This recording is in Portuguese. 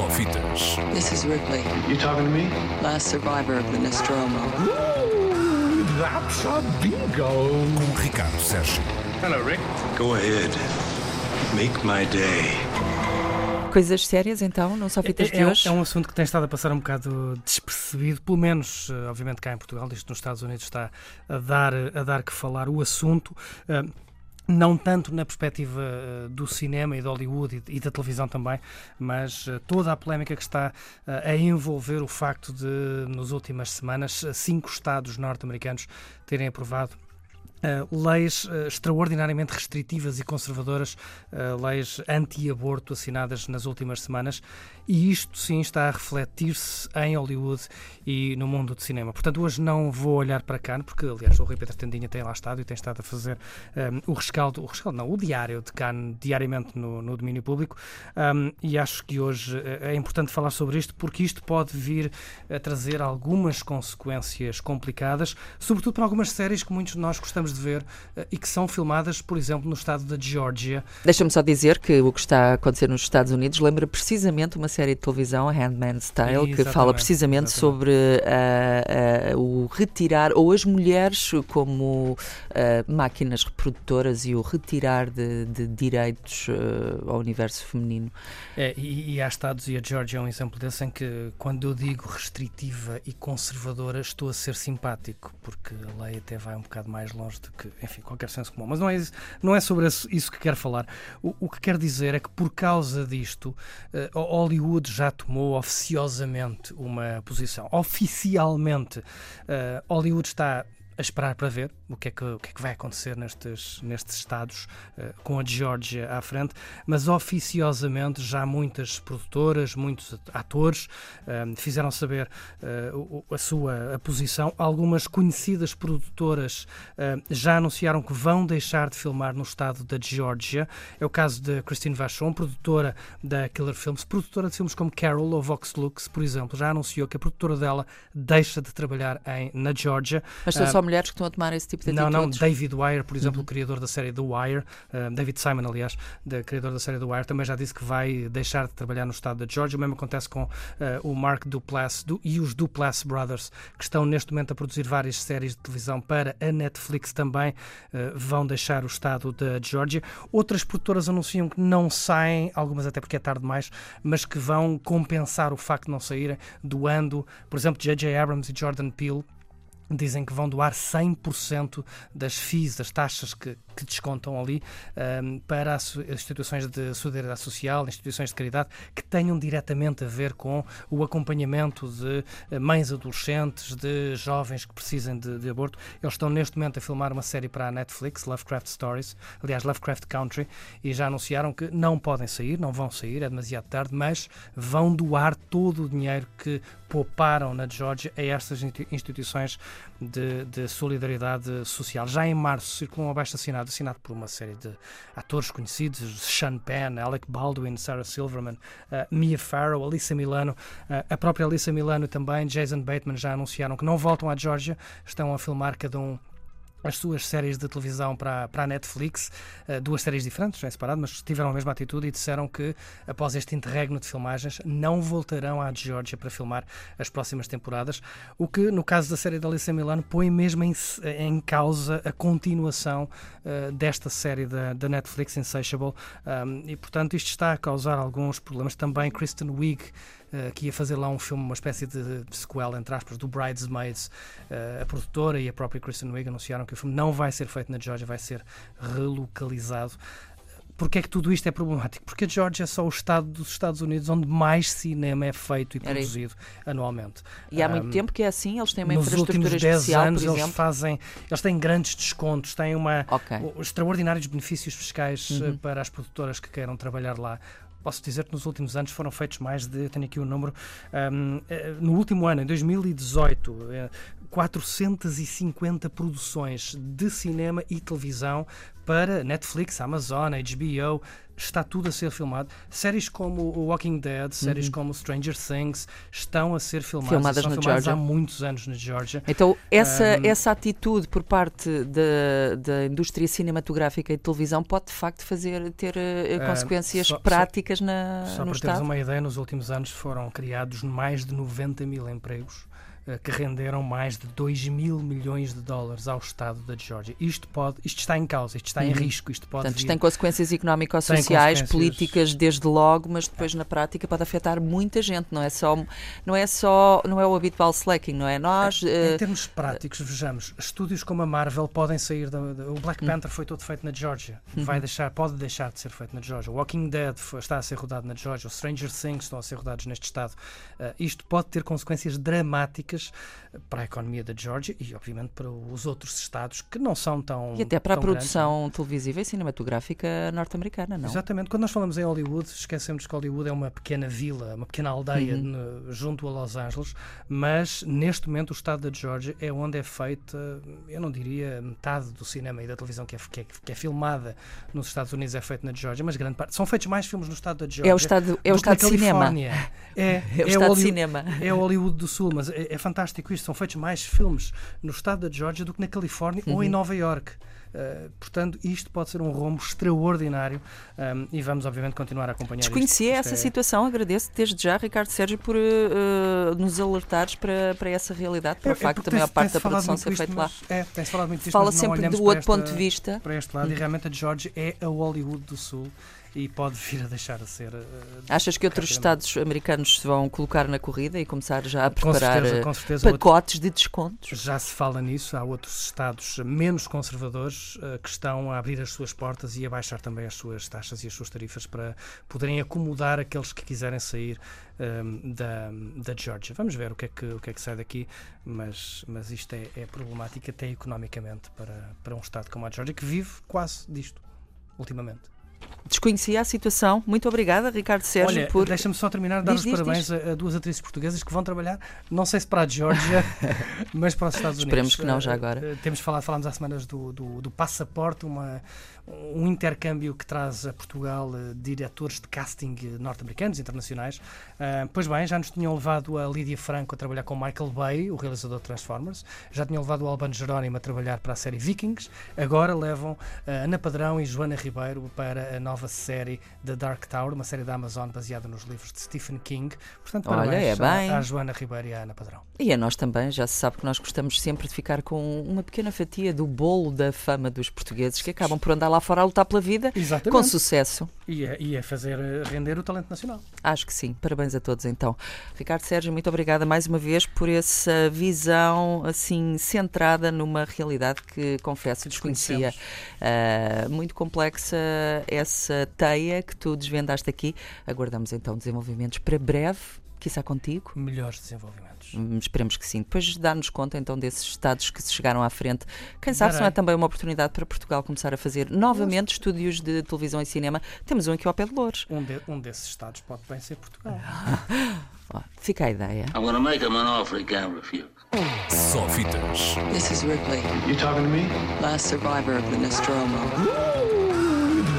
Só fitas. This is Ripley, You talking to me? last survivor of the Nostromo. Ooh, that's a bingo. Com Ricardo Sérgio. Hello, Rick. Go ahead. Make my day. Coisas sérias então, não só fitas É, de é, hoje? é um assunto que tem estado a passar um bocado despercebido, pelo menos, eh, obviamente, cá em Portugal, isto nos Estados Unidos está a dar, a dar que falar o assunto. eh, não tanto na perspectiva eh, do cinema e de Hollywood e, da televisão também, mas eh, toda a polémica que está eh, a envolver o facto de, nas últimas semanas, cinco estados norte-americanos terem aprovado Uh, leis uh, extraordinariamente restritivas e conservadoras, uh, leis anti-aborto assinadas nas últimas semanas, e isto sim está a refletir-se em Hollywood e no mundo do cinema. Portanto, hoje não vou olhar para Cannes, porque aliás o Rui Pedro Tendinha tem lá estado e tem estado a fazer um, o rescaldo, o rescaldo não, o diário de Cannes diariamente no, no domínio público, um, e acho que hoje é importante falar sobre isto, porque isto pode vir a trazer algumas consequências complicadas, sobretudo para algumas séries que muitos de nós gostamos de ver uh, e que são filmadas, por exemplo, no estado da Geórgia. Deixa-me só dizer que o que está a acontecer nos Estados Unidos lembra precisamente uma série de televisão, a Handmaid's Tale, que fala precisamente exatamente. sobre uh, uh, o retirar, ou as mulheres como máquinas reprodutoras e o retirar de, de direitos ao universo feminino. É, e, e há estados, e a Geórgia é um exemplo desse, em que quando eu digo restritiva e conservadora, estou a ser simpático, porque a lei até vai um bocado mais longe do que, enfim, qualquer senso comum. Mas não é não é sobre isso que quero falar. O, o que quero dizer é que por causa disto, uh, Hollywood já tomou oficiosamente uma posição. Oficialmente, uh, Hollywood está a esperar para ver o que é que, o que, é que vai acontecer nestes, nestes estados uh, com a Geórgia à frente, mas oficiosamente já muitas produtoras, muitos atores uh, fizeram saber uh, a sua a posição. Algumas conhecidas produtoras já anunciaram que vão deixar de filmar no estado da Geórgia. É o caso de Christine Vachon, produtora da Killer Films, produtora de filmes como Carol ou Vox Lux, por exemplo, já anunciou que a produtora dela deixa de trabalhar em, na Geórgia. Mas só mulheres que estão a tomar esse tipo de não, atitudes? Não, David Wire, por exemplo, uhum. o criador da série The Wire, uh, David Simon, aliás, da criador da série The Wire, também já disse que vai deixar de trabalhar no estado da Georgia. O mesmo acontece com uh, o Mark Duplass do, e os Duplass Brothers, que estão neste momento a produzir várias séries de televisão para a Netflix também, uh, vão deixar o estado da Georgia. Outras produtoras anunciam que não saem, algumas até porque é tarde demais, mas que vão compensar o facto de não saírem, doando, por exemplo, J.J. Abrams e Jordan Peele dizem que vão doar 100% das FIIs, das taxas que, que descontam ali, um, para as instituições de solidariedade social, instituições de caridade, que tenham diretamente a ver com o acompanhamento de mães adolescentes, de jovens que precisem de, de aborto. Eles estão neste momento a filmar uma série para a Netflix, Lovecraft Stories, aliás, Lovecraft Country, e já anunciaram que não podem sair, não vão sair, é demasiado tarde, mas vão doar todo o dinheiro que pouparam na Geórgia a estas instituições de, de, solidariedade social. Já em março circulou um abaixo assinado, assinado por uma série de atores conhecidos, Sean Penn, Alec Baldwin, Sarah Silverman, uh, Mia Farrow, Alyssa Milano, uh, a própria Alyssa Milano também, Jason Bateman já anunciaram que não voltam à Geórgia, estão a filmar cada um as suas séries de televisão para, para a Netflix, uh, duas séries diferentes, é separado, mas tiveram a mesma atitude e disseram que, após este interregno de filmagens, não voltarão à Geórgia para filmar as próximas temporadas, o que, no caso da série da Alicia Milano, põe mesmo em, em causa a continuação uh, desta série da, da Netflix, Insatiable, um, e, portanto, isto está a causar alguns problemas. Também Kristen Wiig, Uh, que ia fazer lá um filme, uma espécie de sequela, entre aspas, do Bridesmaids. Uh, a produtora e a própria Kristen Wiig anunciaram que o filme não vai ser feito na Georgia, vai ser relocalizado. Porquê é que tudo isto é problemático? Porque a Georgia é só o estado dos Estados Unidos onde mais cinema é feito e produzido anualmente. E há muito um, tempo que é assim? Eles têm uma nos infraestrutura últimos 10 especial, anos, eles fazem, eles têm grandes descontos, têm uma okay. extraordinários benefícios fiscais uhum. para as produtoras que queiram trabalhar lá posso dizer que nos últimos anos foram feitos mais de, tenho aqui o um número, um, no último ano, em 2018, 450 produções de cinema e televisão para Netflix, Amazon, HBO, está tudo a ser filmado. Séries como o Walking Dead, séries como Stranger Things estão a ser filmadas, Uhum. Filmadas na filmadas Georgia. há muitos anos na Georgia. Então, essa, Um, essa atitude por parte da, da indústria cinematográfica e de televisão pode, de facto, fazer, ter Um, consequências só- só- práticas na, Só no para teres Estado? uma ideia, nos últimos anos foram criados mais de 90 mil empregos que renderam mais de 2 mil milhões de dólares ao Estado da Geórgia. Isto pode, isto está em causa, isto está em risco, isto pode Uhum. Portanto, isto vir- tem consequências económico-sociais, políticas desde logo, mas depois na prática pode afetar muita gente. Não é só, não é só, não é o habitual slacking, não é? Nós eh, Em termos práticos, vejamos, estúdios como a Marvel podem sair da, da- o Hum. Black Panther foi todo feito na Georgia, Uhum. vai deixar, pode deixar de ser feito na Georgia. O Walking Dead foi- está a ser rodado na Georgia, o Stranger Things estão a ser rodados neste estado. Uh, isto pode ter consequências dramáticas para a economia da Georgia e, obviamente, para os outros estados que não são tão e até para a grandes, é? produção televisiva e cinematográfica norte-americana, não? Exatamente. Quando nós falamos em Hollywood, esquecemos que Hollywood é uma pequena vila, uma pequena aldeia Uhum. no- junto a Los Angeles, mas neste momento o estado da Georgia é onde é feita, eu não diria metade do cinema e da televisão que é, que é, que é filmada nos Estados Unidos é feita na Georgia, mas grande parte. São feitos mais filmes no estado da Georgia. É o estado, é o estado de cinema. É, É o estado de cinema. é o Hollywood do Sul, mas é, é fantástico isto. São feitos mais filmes no estado da Georgia do que na Califórnia ou em Uhum. Nova York. Uh, portanto, isto pode ser um rombo extraordinário um, e vamos, obviamente, continuar a acompanhar Desconhecia essa é- situação, agradeço desde já, Ricardo Sérgio, por eh, eh, nos alertares para, para essa realidade, para É- o é facto da maior parte da produção ser feita lá. É, tem-se falado muito disto, Fala sempre do outro ponto esta- de vista. Para este lado, e realmente a Georgia é a Hollywood do Sul e pode vir a deixar de ser. uh, Achas que outros. Estados americanos se vão colocar na corrida e começar já a Com preparar certeza, eh, com certeza. outro- pacotes de descontos? Já se fala nisso, há outros Estados menos conservadores uh, que estão a abrir as suas portas e a baixar também as suas taxas e as suas tarifas para poderem acomodar aqueles que quiserem sair um, da, da Georgia. Vamos ver o que é que, o que, é que sai daqui, mas, mas isto é, é problemático até economicamente para, para um Estado como a Georgia, que vive quase disto, ultimamente. Desconhecia a situação. Muito obrigada, Ricardo Sérgio, Olha, por. deixa-me só terminar, dar Diz, os diz, parabéns A, a duas atrizes portuguesas que vão trabalhar, não sei se para a Geórgia, mas para os Estados Unidos. Esperemos que não, já Eh, agora. eh, temos falado, falámos há semanas do, do, do passaporte, uma, um intercâmbio que traz a Portugal eh, diretores de casting norte-americanos, internacionais. Ah, pois bem, já nos tinham levado a Lídia Franco a trabalhar com Michael Bay, o realizador de Transformers, já tinham levado o Albano Jerónimo a trabalhar para a série Vikings, agora levam a Ana Padrão e Joana Ribeiro para a nova série The Dark Tower, uma série da Amazon baseada nos livros de Stephen King. Portanto, Olha, é bem. à Joana Ribeiro e à Ana Padrão. E a nós também, já se sabe que nós gostamos sempre de ficar com uma pequena fatia do bolo da fama dos portugueses que acabam por andar lá fora a lutar pela vida Exatamente. com sucesso. E é, e fazer eh, render o talento nacional. Acho que sim. Parabéns a todos então. Ricardo Sérgio, muito obrigada mais uma vez por essa visão assim centrada numa realidade que confesso desconhecia. Ah, muito complexa essa teia que tu desvendaste aqui. Aguardamos então desenvolvimentos para breve, quiçá contigo. Melhores desenvolvimentos. Hum, Esperemos que sim. Depois dá-nos conta então desses estados que se chegaram à frente. Quem sabe se não é também uma oportunidade para Portugal começar a fazer novamente estúdios de televisão e cinema. Temos um aqui ao pé de Louros. Um, de- um desses estados pode bem ser Portugal. Ó, fica a ideia. I'm gonna make him an offer he can't refuse. Só fitas. This is Ripley, You talking to me? last survivor of the Nostromo.